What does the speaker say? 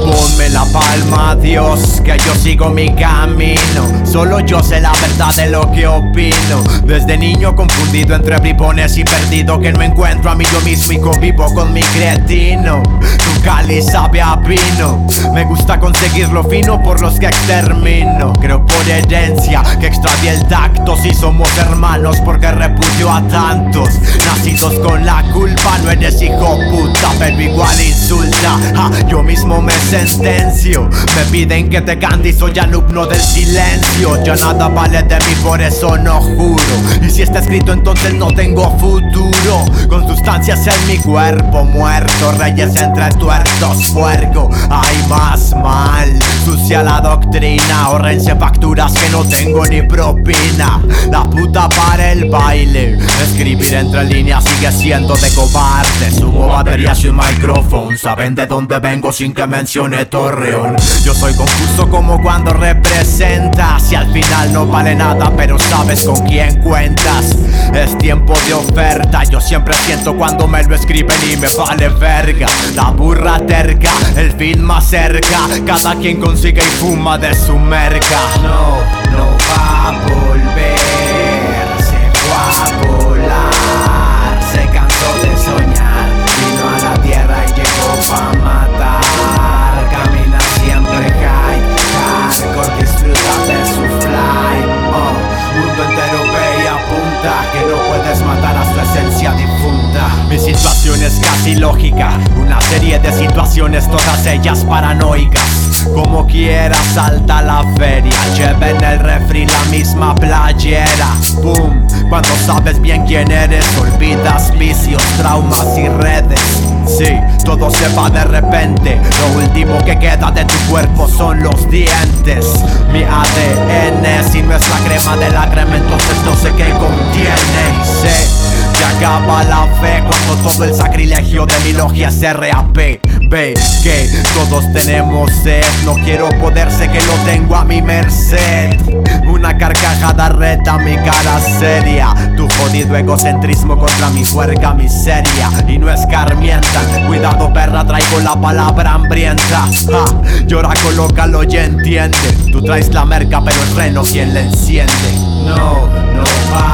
Ponme la palma, Dios, que yo sigo mi camino. Solo yo sé la verdad de lo que opino. Desde niño confundido entre bribones y perdido, que no encuentro a mí yo mismo y convivo con mi cretino. Tu cali sabe a vino. Me gusta conseguir lo fino por los que extermino. Creo por herencia que extravié el daño si somos hermanos porque repudio a tantos. Nacidos con la culpa, no eres hijo puta, pero igual insulta. yo mismo me sentencio. Me piden que te cante y soy alumno del silencio. Ya nada vale de mí, por eso no juro. Y si está escrito, entonces no tengo futuro. Con sustancias en mi cuerpo muerto, reyes entre tuertos, más mal, sucia la doctrina. Ahorrense facturas que no tengo ni propina. La puta para el baile. Escribir entre líneas sigue siendo de cobarde. Subo baterías y un micrófono. Saben de dónde vengo sin que mencione Torreón. Yo soy confuso como cuando representas. Y al final no vale nada, pero sabes con quién cuentas. Es tiempo de oferta. Yo siempre siento cuando me lo escriben y me vale verga. La burra terca, el fin más cerca. Cada quien consigue y fuma de su merca. No, no va a volver. Es casi lógica. Una serie de situaciones, todas ellas paranoicas. Como quiera salta la feria. Lleven el refri la misma playera. Boom, cuando sabes bien quién eres Olvidas vicios, traumas y redes. Sí, todo se va de repente. Lo último que queda de tu cuerpo son los dientes. Mi ADN, si no es la crema de la crema Entonces no sé qué contiene. Sé acaba la fe Cuando todo el sacrilegio de mi logia es RAP Ve que todos tenemos sed. No quiero poder, sé que lo tengo a mi merced. Una carcajada reta mi cara seria. Tu jodido egocentrismo contra mi puerca miseria. Y no escarmientan. Cuidado perra, traigo la palabra hambrienta. Ja, Llora, colócalo y entiende. Tú traes la merca pero el freno quien le enciende No, no va